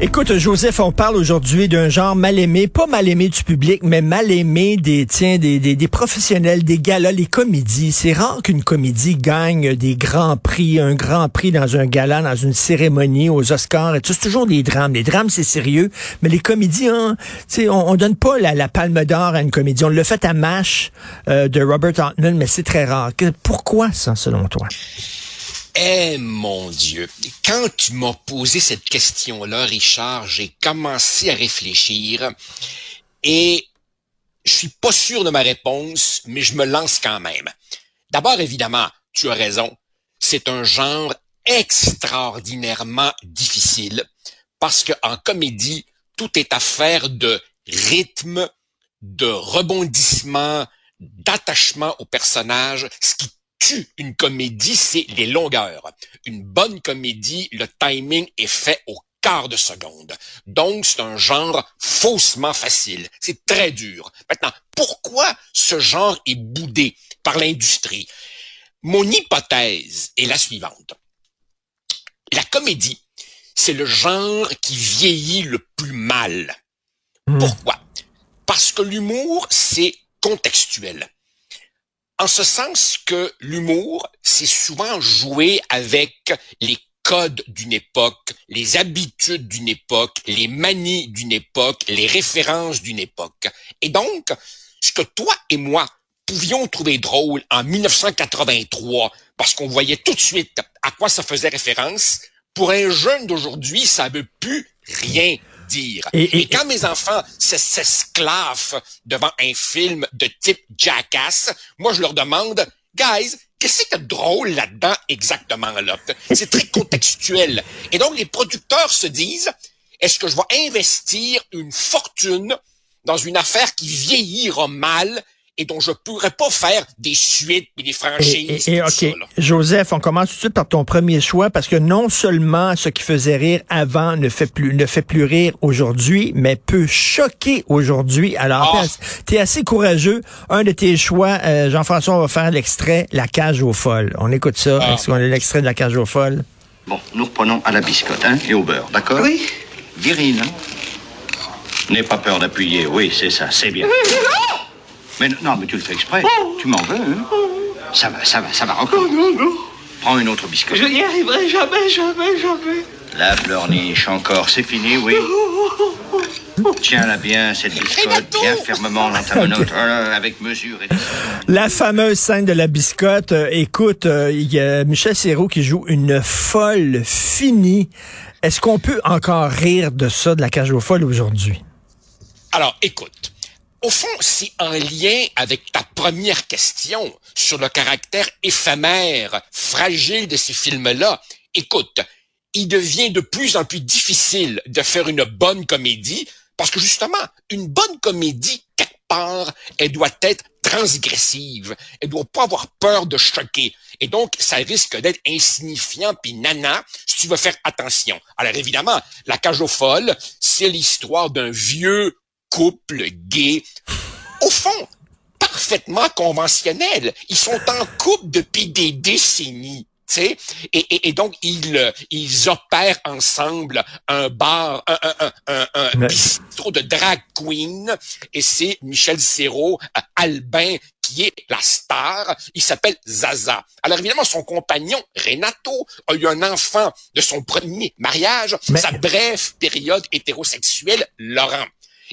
Écoute, Joseph, on parle aujourd'hui d'un genre mal aimé, pas mal aimé du public, mais mal aimé des, tiens, des, des, professionnels, des galas, les comédies. C'est rare qu'une comédie gagne des grands prix, un grand prix dans un gala, dans une cérémonie, aux Oscars. Et. C'est toujours des drames. Les drames, c'est sérieux, mais les comédies, hein, on, on donne pas la, la palme d'or à une comédie. On l'a fait à MASH euh, de Robert Altman, mais c'est très rare. Pourquoi ça, selon toi? Eh mon Dieu, quand tu m'as posé cette question-là, Richard, j'ai commencé à réfléchir et je suis pas sûr de ma réponse, mais je me lance quand même. D'abord, évidemment, tu as raison, c'est un genre extraordinairement difficile parce qu'en comédie, tout est affaire de rythme, de rebondissement, d'attachement au personnage, ce qui une comédie, c'est les longueurs. Une bonne comédie, le timing est fait au quart de seconde. Donc, c'est un genre faussement facile. C'est très dur. Maintenant, pourquoi ce genre est boudé par l'industrie? Mon hypothèse est la suivante. La comédie, c'est le genre qui vieillit le plus mal. Hmm. Pourquoi? Parce que l'humour, c'est contextuel. En ce sens que l'humour, c'est souvent jouer avec les codes d'une époque, les habitudes d'une époque, les manies d'une époque, les références d'une époque. Et donc, ce que toi et moi pouvions trouver drôle en 1983, parce qu'on voyait tout de suite à quoi ça faisait référence, pour un jeune d'aujourd'hui, ça veut plus rien dire. Et, quand mes enfants s'esclavent devant un film de type Jackass, moi je leur demande, guys, qu'est-ce a de drôle là-dedans exactement là? C'est très contextuel. Et donc les producteurs se disent, est-ce que je vais investir une fortune dans une affaire qui vieillira mal et dont je pourrais pas faire des suites et des franchises. Et, OK, Joseph, on commence tout de suite par ton premier choix parce que non seulement ce qui faisait rire avant ne fait plus ne fait plus rire aujourd'hui, mais peut choquer aujourd'hui. Alors, ah. tu es assez courageux. Un de tes choix, euh, Jean-François, on va faire l'extrait La cage aux folles. On écoute ça. Ah. Est-ce qu'on a l'extrait de La cage aux folles? Bon, nous reprenons à la biscotte hein, et au beurre, d'accord? Oui. Viril, hein? N'aie pas peur d'appuyer. Oui, c'est ça, c'est bien. Mais non, mais tu le fais exprès. Tu m'en veux, hein Ça va, ça va, ça va encore. Non, non, non. Prends une autre biscotte. Je n'y arriverai jamais, jamais, jamais. La pleurniche, encore, c'est fini, oui. Tiens-la bien, cette biscotte, bien fermement dans ta menotte, avec mesure et La fameuse scène de la biscotte. Euh, écoute, euh, il y a Michel Serrault qui joue une folle finie. Est-ce qu'on peut encore rire de ça, de la cage aux folles aujourd'hui? Alors, écoute, au fond, c'est en lien avec ta première question sur le caractère éphémère, fragile de ces films-là. Écoute, il devient de plus en plus difficile de faire une bonne comédie parce que justement, une bonne comédie, quelque part, elle doit être transgressive. Elle doit pas avoir peur de choquer. Et donc, ça risque d'être insignifiant puis nana si tu veux faire attention. Alors évidemment, La cage aux folles, c'est l'histoire d'un vieux couple gay, au fond, parfaitement conventionnel. Ils sont en couple depuis des décennies. Et, et, et, donc, ils, ils opèrent ensemble un bar, un, un, un, un bistrot de drag queen, et c'est Michel Serrault, euh, Albin, qui est la star. Il s'appelle Zaza. Alors évidemment, son compagnon, Renato, a eu un enfant de son premier mariage, sa brève période hétérosexuelle, Laurent.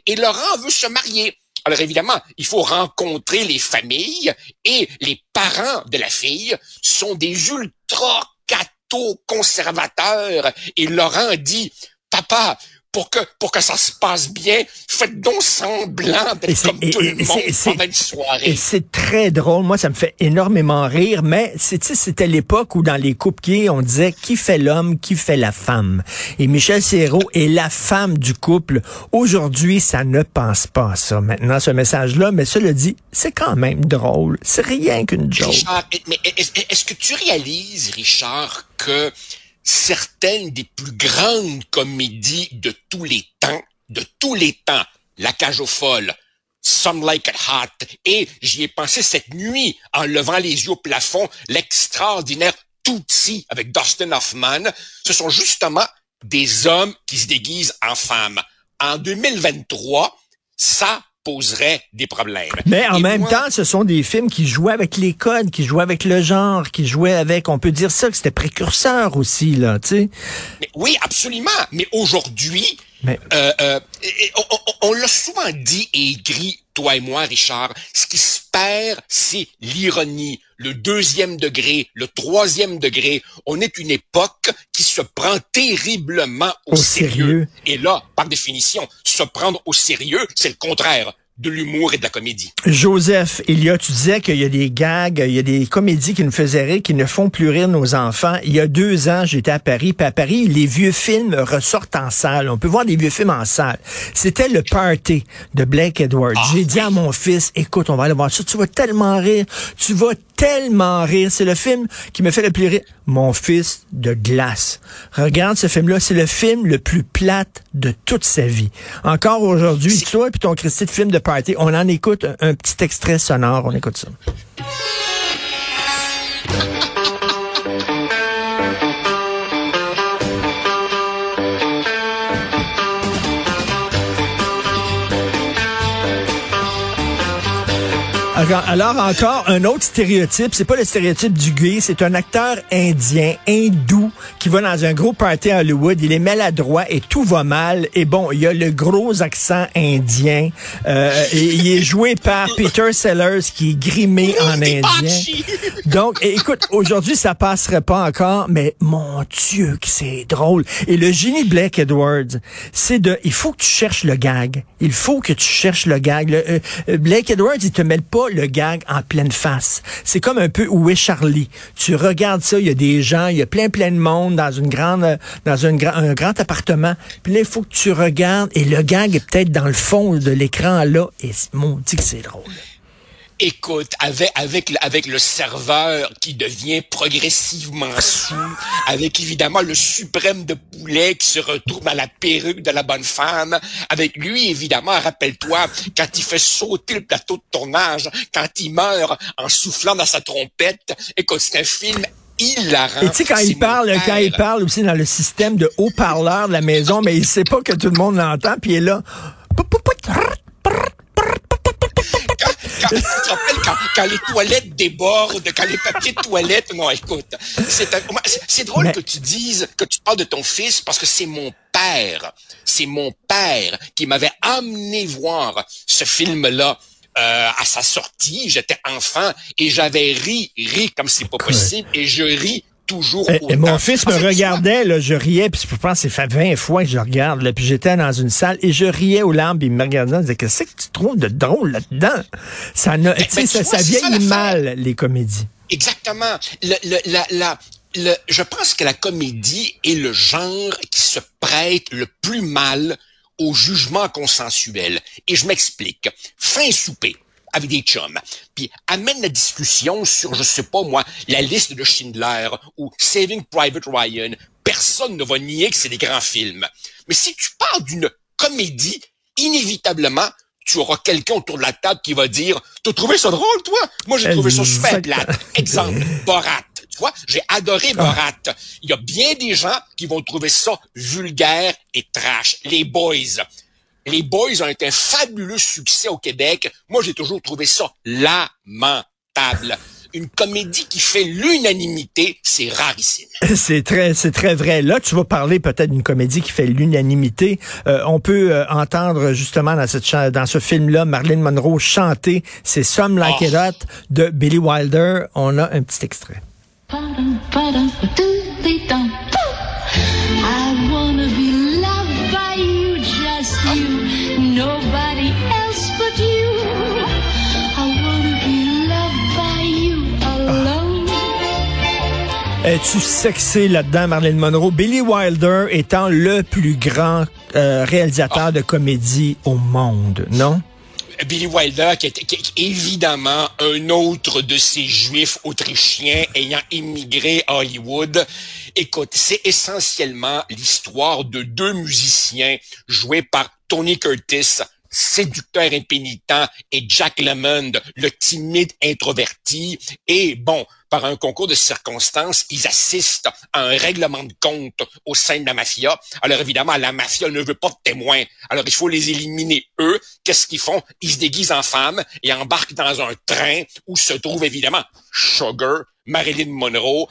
Et Laurent veut se marier. Alors évidemment, il faut rencontrer les familles et les parents de la fille sont des ultra cathos conservateurs. Et Laurent dit, papa, pour que pour que ça se passe bien, faites donc semblant d'être comme tout le monde pendant une soirée. Et c'est très drôle. Moi, ça me fait énormément rire, mais c'était l'époque où dans les couples gays, on disait qui fait l'homme, qui fait la femme? Et Michel Serrault est la femme du couple. Aujourd'hui, ça ne pense pas ça. Maintenant, ce message-là, mais cela dit, c'est quand même drôle. C'est rien qu'une joke. Richard, mais est-ce que tu réalises, Richard, que certaines des plus grandes comédies de tous les temps, de tous les temps. La cage aux folles, Some Like It Hot, et j'y ai pensé cette nuit en levant les yeux au plafond, l'extraordinaire Tootsie avec Dustin Hoffman. Ce sont justement des hommes qui se déguisent en femmes. En 2023, ça poserait des problèmes. Mais en même temps, ce sont des films qui jouaient avec les codes, qui jouaient avec le genre, qui jouaient avec, on peut dire ça, que c'était précurseur aussi, là, tu sais. oui, absolument. Mais aujourd'hui, mais... Euh, euh, on, on l'a souvent dit et écrit, toi et moi, Richard, ce qui se perd, c'est l'ironie, le deuxième degré, le troisième degré. On est une époque qui se prend terriblement au, sérieux. Et là, par définition, se prendre au sérieux, c'est le contraire de l'humour et de la comédie. Joseph, il y a, tu disais qu'il y a des gags, il y a des comédies qui nous faisaient rire, qui ne font plus rire nos enfants. Il y a deux ans, j'étais à Paris, puis à Paris, les vieux films ressortent en salle. On peut voir des vieux films en salle. C'était le party de Blake Edwards. Ah, J'ai dit à mon fils, écoute, on va aller voir ça, tu vas tellement rire, tu vas tellement rire. C'est le film qui me fait le plus rire. Mon fils de glace. Regarde ce film-là. C'est le film le plus plate de toute sa vie. Encore aujourd'hui, toi et ton Christy de film de party, on en écoute un petit extrait sonore. On écoute ça. Alors, encore un autre stéréotype, c'est pas le stéréotype du gay, c'est un acteur indien, hindou, qui va dans un gros party à Hollywood, il est maladroit et tout va mal. Et bon, il y a le gros accent indien. Euh, et il est joué par Peter Sellers, qui est grimé en indien. Donc, écoute, aujourd'hui, ça passerait pas encore, mais mon Dieu, que c'est drôle. Et le génie Blake Edwards, c'est de, il faut que tu cherches le gag. Il faut que tu cherches le gag. Le, euh, Blake Edwards, il te mêle pas le gag en pleine face. C'est comme un peu Où est Charlie? Tu regardes ça, il y a des gens, il y a plein plein de monde dans une grande dans un grand appartement. Puis là, il faut que tu regardes et le gag est peut-être dans le fond de l'écran là et mon dit que c'est drôle écoute, avec, avec, avec le serveur qui devient progressivement sous, avec évidemment le suprême de poulet qui se retrouve à la perruque de la bonne femme, avec lui, évidemment, rappelle-toi, quand il fait sauter le plateau de tournage, quand il meurt en soufflant dans sa trompette, écoute, c'est un film hilarant. Et tu sais, quand il parle, quand il parle aussi dans le système de haut-parleur de la maison, mais il sait pas que tout le monde l'entend, puis il est là tu te rappelles quand, les toilettes débordent, quand les papiers de toilette, non, écoute, c'est drôle que tu dises, que tu parles de ton fils parce que c'est mon père, c'est mon père qui m'avait amené voir ce film-là. Euh, à sa sortie, j'étais enfant et j'avais ri, ri comme c'est pas possible, et je ris toujours et, mon fils me regardait, là, je riais, puis je pense que c'est fait 20 fois que je regarde, là, puis j'étais dans une salle et je riais aux larmes, puis il me regardait, il disait, qu'est-ce que tu trouves de drôle là-dedans? Ça, ne, ben, ça, ça vieillit mal, les comédies. Exactement. Le, le, la, la, le, je pense que la comédie est le genre qui se prête le plus mal au jugement consensuel. Et je m'explique. Fin souper avec des chums, puis amène la discussion sur, je sais pas moi, la liste de Schindler ou Saving Private Ryan, personne ne va nier que c'est des grands films. Mais si tu parles d'une comédie, inévitablement, tu auras quelqu'un autour de la table qui va dire « T'as trouvé ça drôle, toi? Moi, j'ai trouvé ça super plate. » Exemple, Borat. Tu vois, j'ai adoré ah. Borat. Il y a bien des gens qui vont trouver ça vulgaire et trash. Les boys. Les Boys ont été un fabuleux succès au Québec. Moi, j'ai toujours trouvé ça lamentable. Une comédie qui fait l'unanimité, c'est rarissime. C'est très, c'est très vrai. Là, tu vas parler peut-être d'une comédie qui fait l'unanimité. Euh, on peut euh, entendre justement dans cette dans ce film-là Marilyn Monroe chanter c'est Some Like oh. It Hot de Billy Wilder. On a un petit extrait. Es-tu sexé là-dedans, Marlène Monroe? Billy Wilder étant le plus grand euh, réalisateur de comédie au monde, non? Billy Wilder, qui est, évidemment un autre de ces juifs autrichiens ayant immigré à Hollywood. Écoute, c'est essentiellement l'histoire de deux musiciens joués par Tony Curtis, séducteur impénitent, et Jack Lemmond, le timide introverti. Et bon, par un concours de circonstances, ils assistent à un règlement de compte au sein de la mafia. Alors évidemment, la mafia ne veut pas de témoins. Alors il faut les éliminer eux. Qu'est-ce qu'ils font? Ils se déguisent en femmes et embarquent dans un train où se trouve évidemment Sugar, Marilyn Monroe.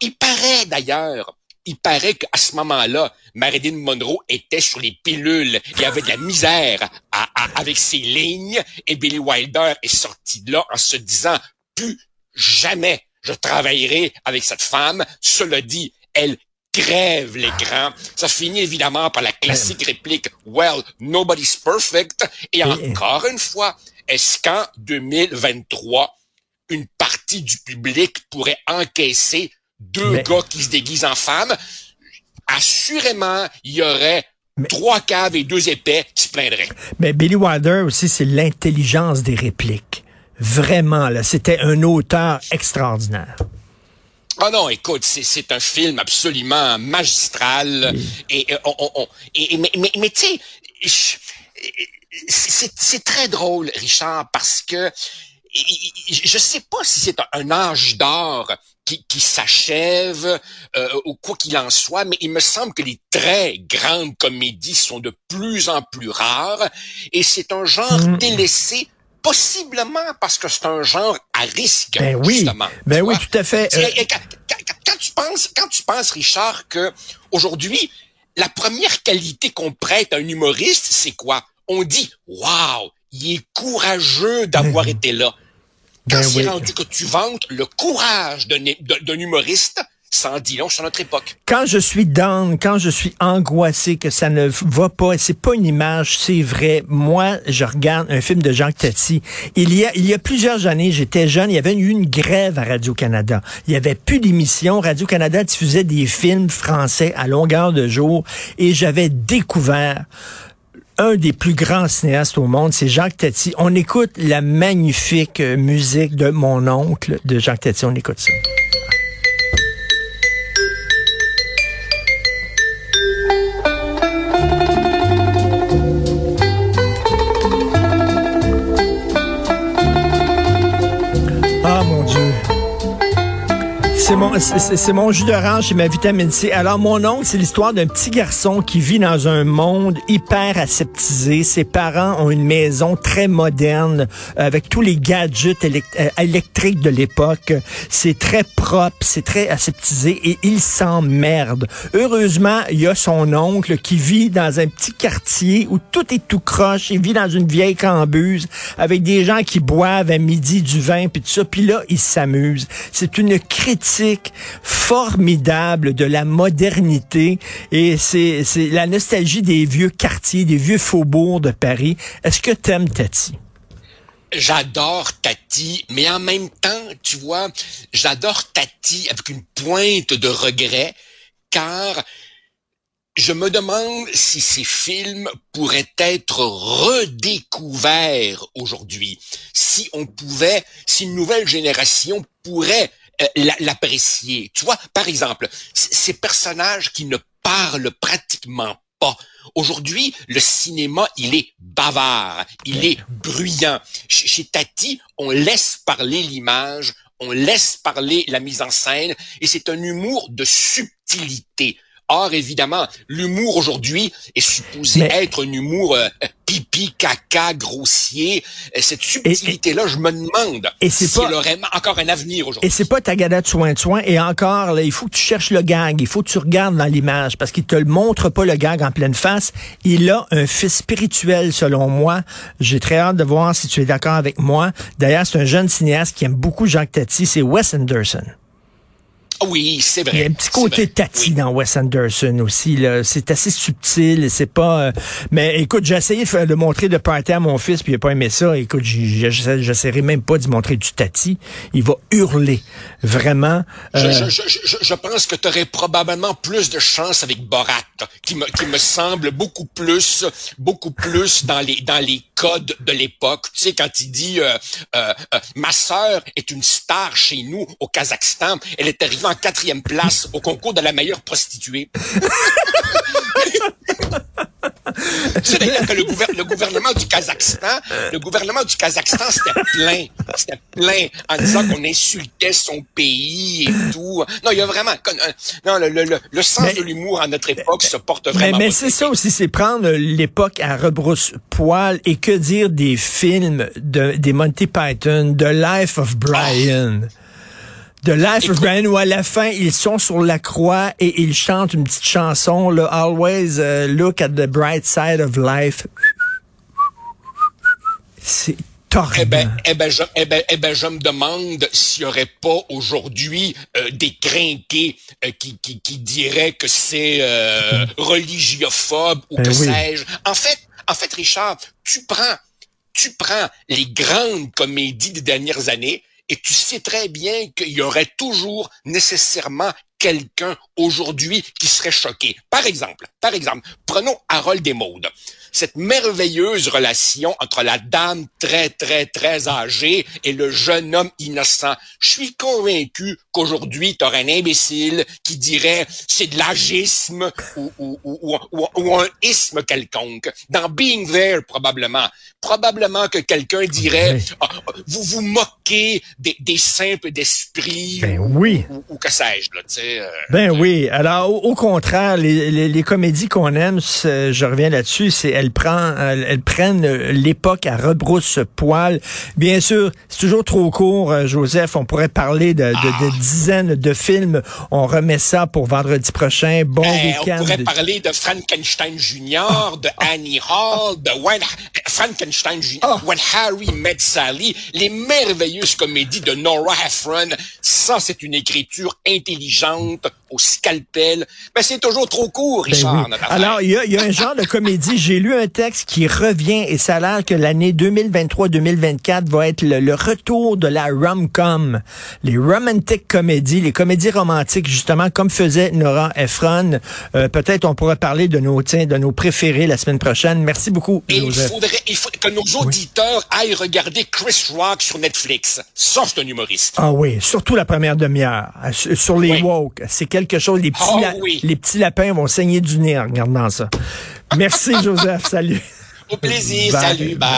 Il paraît d'ailleurs il paraît qu'à ce moment-là, Marilyn Monroe était sur les pilules. Il y avait de la misère avec ses lignes et Billy Wilder est sorti de là en se disant plus jamais je travaillerai avec cette femme. Cela dit, elle crève l'écran. Ça finit évidemment par la classique réplique Well, nobody's perfect. Et encore une fois, est-ce qu'en 2023, une partie du public pourrait encaisser deux gars qui se déguisent en femmes? Assurément, il y aurait trois caves et deux épais qui se plaindraient. Mais Billy Wilder aussi, c'est l'intelligence des répliques. Vraiment, là, c'était un auteur extraordinaire. Ah oh non, écoute, c'est un film absolument magistral. Et, on, et, mais, mais, mais tu sais, c'est très drôle, Richard, parce que je sais pas si c'est un âge d'or qui, qui s'achève euh, ou quoi qu'il en soit, mais il me semble que les très grandes comédies sont de plus en plus rares et c'est un genre mm. délaissé possiblement parce que c'est un genre à risque, ben oui. justement. Ben oui, tout à fait. Euh, quand, tu penses, quand tu penses, Richard, que aujourd'hui, la première qualité qu'on prête à un humoriste, c'est quoi? On dit, waouh, il est courageux d'avoir ben été là. Quand ben c'est rendu que tu vantes le courage d'un humoriste, sans dit long sur notre époque. Quand je suis down, quand je suis angoissé, que ça ne va pas, c'est pas une image, c'est vrai. Moi, je regarde un film de Jacques Tati. Il y a, il y a plusieurs années, j'étais jeune, il y avait eu une grève à Radio-Canada. Il y avait plus d'émissions. Radio-Canada diffusait des films français à longueur de jour et j'avais découvert un des plus grands cinéastes au monde, c'est Jacques Tati. On écoute la magnifique musique de mon oncle de Jacques Tati. On écoute ça. C'est mon, jus d'orange et ma vitamine C. Alors, mon oncle, c'est l'histoire d'un petit garçon qui vit dans un monde hyper aseptisé. Ses parents ont une maison très moderne euh, avec tous les gadgets euh, électriques de l'époque. C'est très propre, c'est très aseptisé et il s'emmerde. Heureusement, il y a son oncle qui vit dans un petit quartier où tout est tout croche. Il vit dans une vieille cambuse avec des gens qui boivent à midi du vin puis tout ça. Puis là, il s'amuse. C'est une critique formidable de la modernité et c'est la nostalgie des vieux quartiers, des vieux faubourgs de Paris. Est-ce que t'aimes Tati? J'adore Tati, mais en même temps, tu vois, j'adore Tati avec une pointe de regret, car je me demande si ces films pourraient être redécouverts aujourd'hui, si on pouvait, si une nouvelle génération pourrait l'apprécier. Tu vois, par exemple, ces personnages qui ne parlent pratiquement pas. Aujourd'hui, le cinéma, il est bavard, il est bruyant. Chez, Tati, on laisse parler l'image, on laisse parler la mise en scène, et c'est un humour de subtilité. Or, évidemment, l'humour aujourd'hui est supposé être un humour euh, pipi, caca, grossier. Cette subtilité-là, je me demande et c'est pas, aurait encore un avenir aujourd'hui. Et c'est pas ta galette soin de soin. Et encore, là, il faut que tu cherches le gag. Il faut que tu regardes dans l'image parce qu'il te le montre pas le gag en pleine face. Il a un fils spirituel, selon moi. J'ai très hâte de voir si tu es d'accord avec moi. D'ailleurs, c'est un jeune cinéaste qui aime beaucoup Jacques Tati. C'est Wes Anderson. Ah Oui, c'est vrai. Il y a un petit côté tati dans Wes Anderson aussi. Là. C'est assez subtil. C'est pas. euh, Mais écoute, j'ai essayé de, de montrer de party à mon fils, puis il a pas aimé ça. Écoute, j'essaierai même pas d'y montrer du tati. Il va hurler. Vraiment. Je, Euh, je, je, je, je pense que tu aurais probablement plus de chance avec Borat, qui me, qui me semble beaucoup plus, beaucoup plus dans les, dans les codes de l'époque. Tu sais, quand il dit euh, euh, euh, ma sœur est une star chez nous au Kazakhstan, elle est arrivée en quatrième place au concours de la meilleure prostituée. Tu sais d'ailleurs que le, gouver- le gouvernement du Kazakhstan, le gouvernement du Kazakhstan, c'était plein, c'était plein en disant qu'on insultait son pays et tout. Non, il y a vraiment, euh, non, le, le, le, le sens Mais- de l'humour à notre époque se porte vraiment. mais c'est ça aussi, c'est prendre l'époque à rebrousse-poil et que dire des films de, des Monty Python, The Life of Brian. The Life of Écoute- Brian, où à la fin, ils sont sur la croix et ils chantent une petite chanson, là, Always uh, Look at the Bright Side of Life. C'est. Eh ben, eh ben, je, eh ben, eh ben, je me demande s'il y aurait pas aujourd'hui euh, des crinqués euh, qui, qui, qui diraient que c'est euh, religiophobe ou Ben que oui. sais-je. En fait, en fait, Richard, tu prends, tu prends les grandes comédies des dernières années et tu sais très bien qu'il y aurait toujours nécessairement quelqu'un aujourd'hui qui serait choqué. Par exemple, par exemple, prenons Harold et Maude. Cette merveilleuse relation entre la dame très, très, très âgée et le jeune homme innocent. Je suis convaincu qu'aujourd'hui, tu un imbécile qui dirait c'est de l'agisme ou, ou, ou, ou, un isme quelconque. Dans Being There, probablement. Probablement que quelqu'un dirait. Ah, vous vous moquez des, des simples d'esprit Ben ou, oui. ou, ou que sais-je. Là, tu sais, euh, Ben oui. Alors, au, au contraire, les, les, les comédies qu'on aime, je reviens là-dessus, c'est elles, prend, elles, elles prennent l'époque à rebrousse-poil. Bien sûr, c'est toujours trop court, euh, Joseph. On pourrait parler de, de, de dizaines de films. On remet ça pour vendredi prochain. Bon Ben, on week-end. pourrait parler de Frankenstein Jr., de Annie Hall, de When, Frankenstein Jr., Ah. When Harry Met Sally, les merveilleuses comédies de Nora Ephron. Ça, c'est une écriture intelligente, The. Au scalpel. Ben, c'est toujours trop court, Ben Richard, oui. Alors, il y a, y a un genre de comédie. J'ai lu un texte qui revient et ça a l'air que l'année 2023-2024 va être le, le retour de la rom-com. Les romantic comédies, les comédies romantiques, justement, comme faisait Nora Ephron. Euh, Peut-être on pourra parler de nos, tiens, de nos préférés la semaine prochaine. Merci beaucoup, Et il faudrait, il faut que nos auditeurs aillent regarder Chris Rock sur Netflix. Ça, c'est un humoriste. Ah oui, surtout la première demi-heure. Sur sur les Oui. woke. C'est quelque chose. Les petits, la- oui. les petits lapins vont saigner du nez en regardant ça. Merci, Joseph. Salut. Au plaisir. Bye. Salut. Bye.